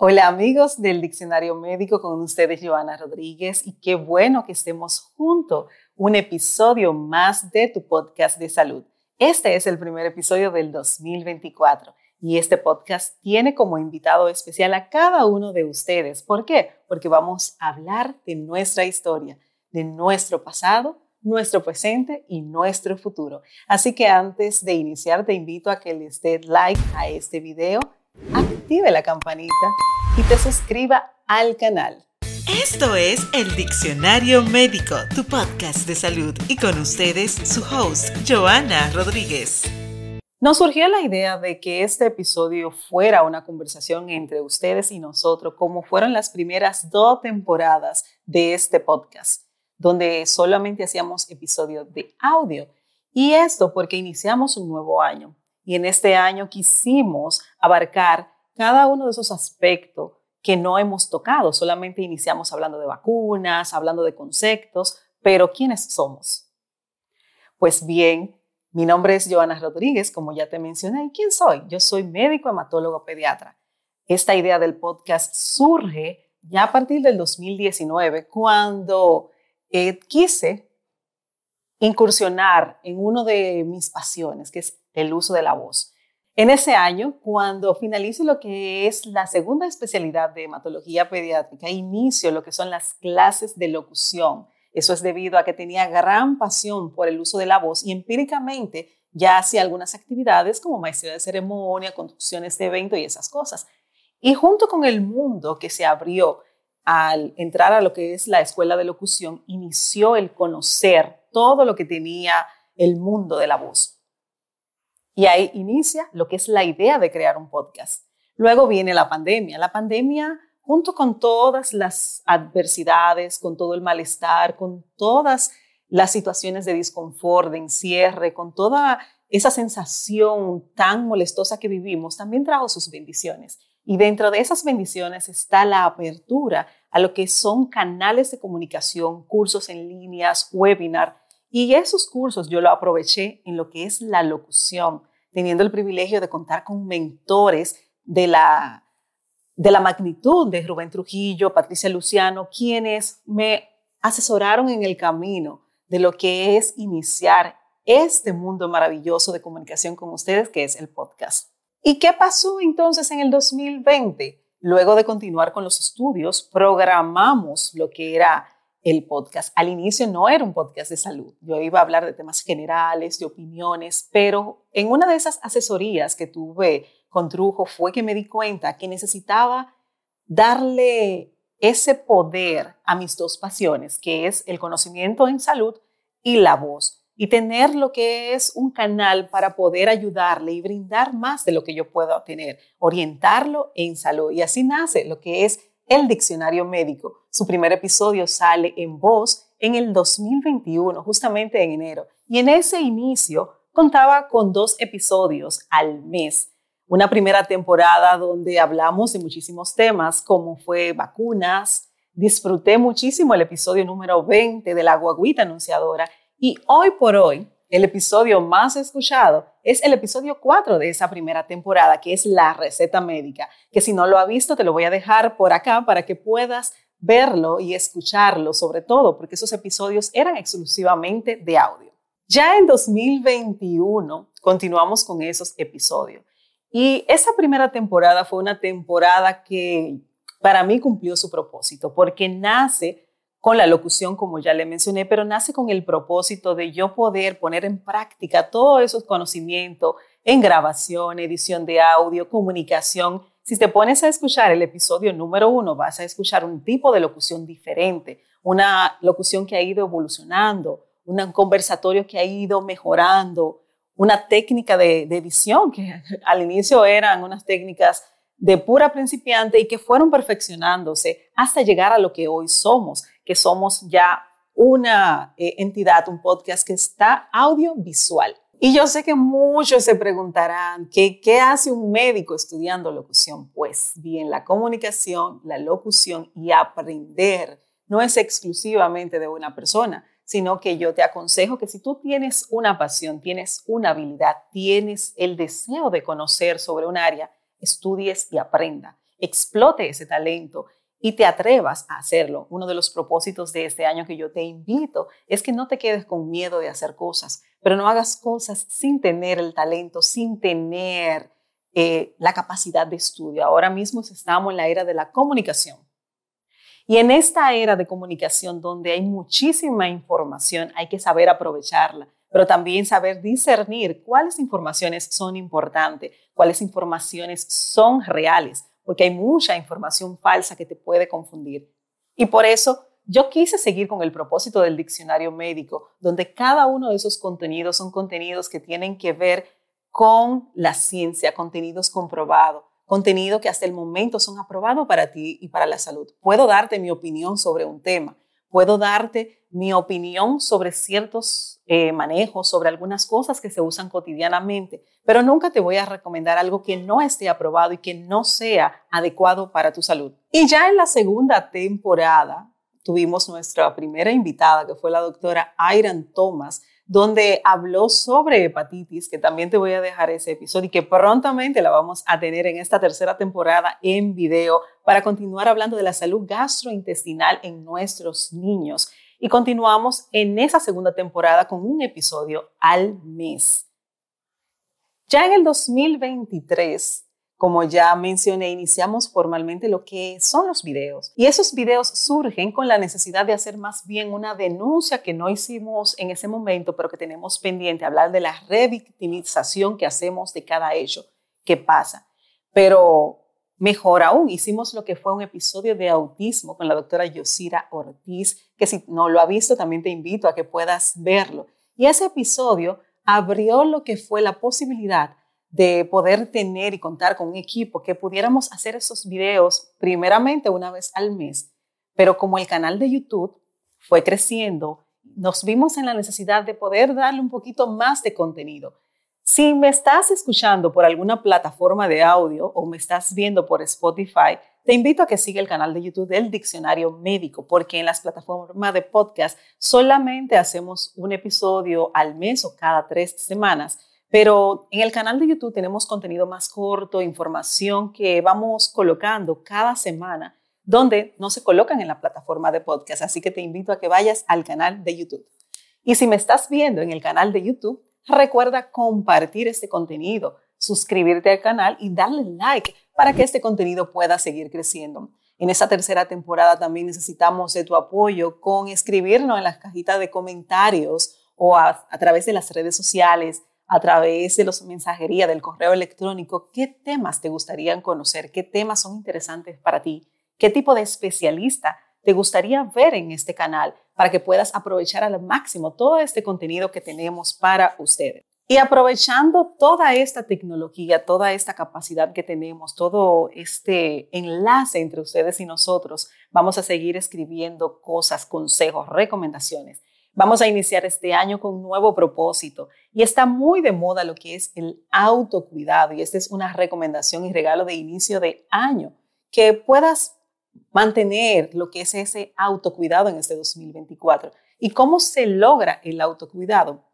Hola amigos del Diccionario Médico, con ustedes Joana Rodríguez y qué bueno que estemos juntos. Un episodio más de tu podcast de salud. Este es el primer episodio del 2024 y este podcast tiene como invitado especial a cada uno de ustedes. ¿Por qué? Porque vamos a hablar de nuestra historia, de nuestro pasado, nuestro presente y nuestro futuro. Así que antes de iniciar te invito a que les dé like a este video active la campanita y te suscriba al canal. Esto es el Diccionario Médico, tu podcast de salud, y con ustedes su host, Joana Rodríguez. Nos surgió la idea de que este episodio fuera una conversación entre ustedes y nosotros, como fueron las primeras dos temporadas de este podcast, donde solamente hacíamos episodios de audio. Y esto porque iniciamos un nuevo año, y en este año quisimos abarcar cada uno de esos aspectos que no hemos tocado. Solamente iniciamos hablando de vacunas, hablando de conceptos, pero ¿quiénes somos? Pues bien, mi nombre es Joana Rodríguez, como ya te mencioné. ¿Y quién soy? Yo soy médico hematólogo pediatra. Esta idea del podcast surge ya a partir del 2019, cuando eh, quise incursionar en uno de mis pasiones, que es el uso de la voz. En ese año, cuando finalizo lo que es la segunda especialidad de hematología pediátrica, inicio lo que son las clases de locución. Eso es debido a que tenía gran pasión por el uso de la voz y empíricamente ya hacía algunas actividades como maestría de ceremonia, conducciones de evento y esas cosas. Y junto con el mundo que se abrió al entrar a lo que es la escuela de locución, inició el conocer todo lo que tenía el mundo de la voz. Y ahí inicia lo que es la idea de crear un podcast. Luego viene la pandemia. La pandemia, junto con todas las adversidades, con todo el malestar, con todas las situaciones de disconfort, de encierre, con toda esa sensación tan molestosa que vivimos, también trajo sus bendiciones. Y dentro de esas bendiciones está la apertura a lo que son canales de comunicación, cursos en líneas, webinar. Y esos cursos yo lo aproveché en lo que es la locución, teniendo el privilegio de contar con mentores de la, de la magnitud de Rubén Trujillo, Patricia Luciano, quienes me asesoraron en el camino de lo que es iniciar este mundo maravilloso de comunicación con ustedes, que es el podcast. ¿Y qué pasó entonces en el 2020? Luego de continuar con los estudios, programamos lo que era el podcast. Al inicio no era un podcast de salud, yo iba a hablar de temas generales, de opiniones, pero en una de esas asesorías que tuve con Trujo fue que me di cuenta que necesitaba darle ese poder a mis dos pasiones, que es el conocimiento en salud y la voz, y tener lo que es un canal para poder ayudarle y brindar más de lo que yo puedo tener, orientarlo en salud. Y así nace lo que es el Diccionario Médico. Su primer episodio sale en voz en el 2021, justamente en enero. Y en ese inicio contaba con dos episodios al mes. Una primera temporada donde hablamos de muchísimos temas, como fue vacunas. Disfruté muchísimo el episodio número 20 de la guaguita anunciadora. Y hoy por hoy el episodio más escuchado es el episodio 4 de esa primera temporada, que es la receta médica, que si no lo ha visto te lo voy a dejar por acá para que puedas verlo y escucharlo, sobre todo porque esos episodios eran exclusivamente de audio. Ya en 2021 continuamos con esos episodios. Y esa primera temporada fue una temporada que para mí cumplió su propósito, porque nace con la locución, como ya le mencioné, pero nace con el propósito de yo poder poner en práctica todos esos conocimientos en grabación, edición de audio, comunicación. Si te pones a escuchar el episodio número uno, vas a escuchar un tipo de locución diferente, una locución que ha ido evolucionando, un conversatorio que ha ido mejorando, una técnica de, de edición que al inicio eran unas técnicas de pura principiante y que fueron perfeccionándose hasta llegar a lo que hoy somos, que somos ya una eh, entidad, un podcast que está audiovisual. Y yo sé que muchos se preguntarán, ¿qué, ¿qué hace un médico estudiando locución? Pues bien, la comunicación, la locución y aprender no es exclusivamente de una persona, sino que yo te aconsejo que si tú tienes una pasión, tienes una habilidad, tienes el deseo de conocer sobre un área, estudies y aprenda. explote ese talento y te atrevas a hacerlo. Uno de los propósitos de este año que yo te invito es que no te quedes con miedo de hacer cosas, pero no hagas cosas sin tener el talento, sin tener eh, la capacidad de estudio. Ahora mismo estamos en la era de la comunicación. Y en esta era de comunicación donde hay muchísima información, hay que saber aprovecharla, pero también saber discernir cuáles informaciones son importantes, cuáles informaciones son reales, porque hay mucha información falsa que te puede confundir. Y por eso yo quise seguir con el propósito del diccionario médico, donde cada uno de esos contenidos son contenidos que tienen que ver con la ciencia, contenidos comprobados, contenido que hasta el momento son aprobados para ti y para la salud. Puedo darte mi opinión sobre un tema, puedo darte mi opinión sobre ciertos eh, manejos, sobre algunas cosas que se usan cotidianamente, pero nunca te voy a recomendar algo que no esté aprobado y que no sea adecuado para tu salud. Y ya en la segunda temporada tuvimos nuestra primera invitada, que fue la doctora Iron Thomas, donde habló sobre hepatitis, que también te voy a dejar ese episodio y que prontamente la vamos a tener en esta tercera temporada en video para continuar hablando de la salud gastrointestinal en nuestros niños. Y continuamos en esa segunda temporada con un episodio al mes. Ya en el 2023 como ya mencioné, iniciamos formalmente lo que son los videos. Y esos videos surgen con la necesidad de hacer más bien una denuncia que no hicimos en ese momento, pero que tenemos pendiente, hablar de la revictimización que hacemos de cada hecho que pasa. Pero mejor aún, hicimos lo que fue un episodio de autismo con la doctora Yosira Ortiz, que si no lo ha visto, también te invito a que puedas verlo. Y ese episodio abrió lo que fue la posibilidad de poder tener y contar con un equipo que pudiéramos hacer esos videos primeramente una vez al mes, pero como el canal de YouTube fue creciendo, nos vimos en la necesidad de poder darle un poquito más de contenido. Si me estás escuchando por alguna plataforma de audio o me estás viendo por Spotify, te invito a que siga el canal de YouTube del Diccionario Médico, porque en las plataformas de podcast solamente hacemos un episodio al mes o cada tres semanas pero en el canal de YouTube tenemos contenido más corto, información que vamos colocando cada semana, donde no se colocan en la plataforma de podcast. Así que te invito a que vayas al canal de YouTube. Y si me estás viendo en el canal de YouTube, recuerda compartir este contenido, suscribirte al canal y darle like para que este contenido pueda seguir creciendo. En esta tercera temporada también necesitamos de tu apoyo con escribirnos en las cajitas de comentarios o a, a través de las redes sociales a través de los mensajería del correo electrónico qué temas te gustaría conocer, qué temas son interesantes para ti, qué tipo de especialista te gustaría ver en este canal para que puedas aprovechar al máximo todo este contenido que tenemos para ustedes. Y aprovechando toda esta tecnología, toda esta capacidad que tenemos, todo este enlace entre ustedes y nosotros, vamos a seguir escribiendo cosas, consejos, recomendaciones Vamos a iniciar este año con un nuevo propósito y está muy de moda lo que es el autocuidado y esta es una recomendación y regalo de inicio de año, que puedas mantener lo que es ese autocuidado en este 2024. ¿Y cómo se logra el autocuidado?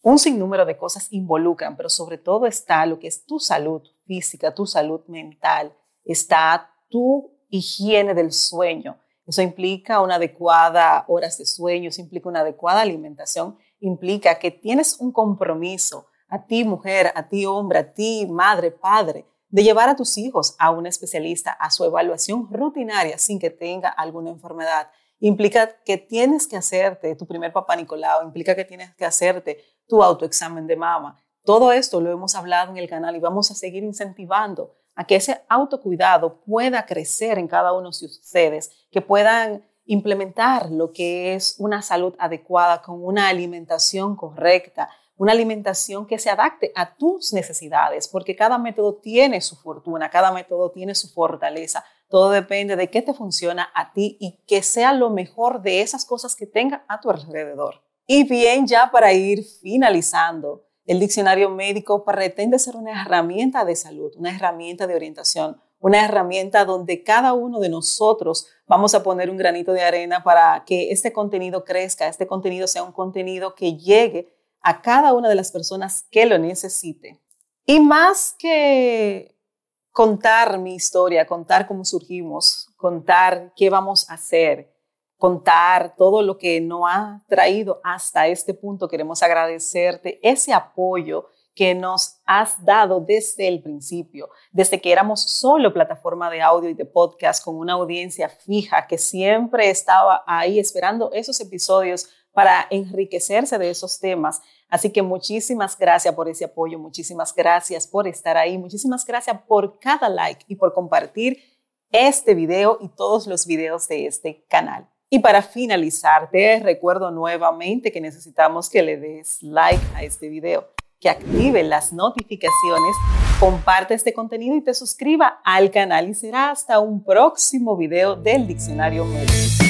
Un sinnúmero de cosas involucran, pero sobre todo está lo que es tu salud física, tu salud mental, está tu higiene del sueño, eso implica una adecuada horas de sueño, implica una adecuada alimentación, implica que tienes un compromiso a ti mujer, a ti hombre, a ti madre, padre, de llevar a tus hijos a un especialista a su evaluación rutinaria sin que tenga alguna enfermedad. Implica que tienes que hacerte tu primer papá Nicolau, implica que tienes que hacerte tu autoexamen de mama. Todo esto lo hemos hablado en el canal y vamos a seguir incentivando a que ese autocuidado pueda crecer en cada uno de ustedes, que puedan implementar lo que es una salud adecuada con una alimentación correcta, una alimentación que se adapte a tus necesidades, porque cada método tiene su fortuna, cada método tiene su fortaleza. Todo depende de qué te funciona a ti y que sea lo mejor de esas cosas que tenga a tu alrededor. Y bien, ya para ir finalizando, el diccionario médico pretende ser una herramienta de salud, una herramienta de orientación, una herramienta donde cada uno de nosotros vamos a poner un granito de arena para que este contenido crezca, este contenido sea un contenido que llegue a cada una de las personas que lo necesite. Y más que contar mi historia, contar cómo surgimos, contar qué vamos a hacer, contar todo lo que nos ha traído hasta este punto. Queremos agradecerte ese apoyo que nos has dado desde el principio, desde que éramos solo plataforma de audio y de podcast con una audiencia fija que siempre estaba ahí esperando esos episodios para enriquecerse de esos temas. Así que muchísimas gracias por ese apoyo, muchísimas gracias por estar ahí, muchísimas gracias por cada like y por compartir este video y todos los videos de este canal. Y para finalizar, te recuerdo nuevamente que necesitamos que le des like a este video, que active las notificaciones, comparte este contenido y te suscriba al canal y será hasta un próximo video del Diccionario Médico.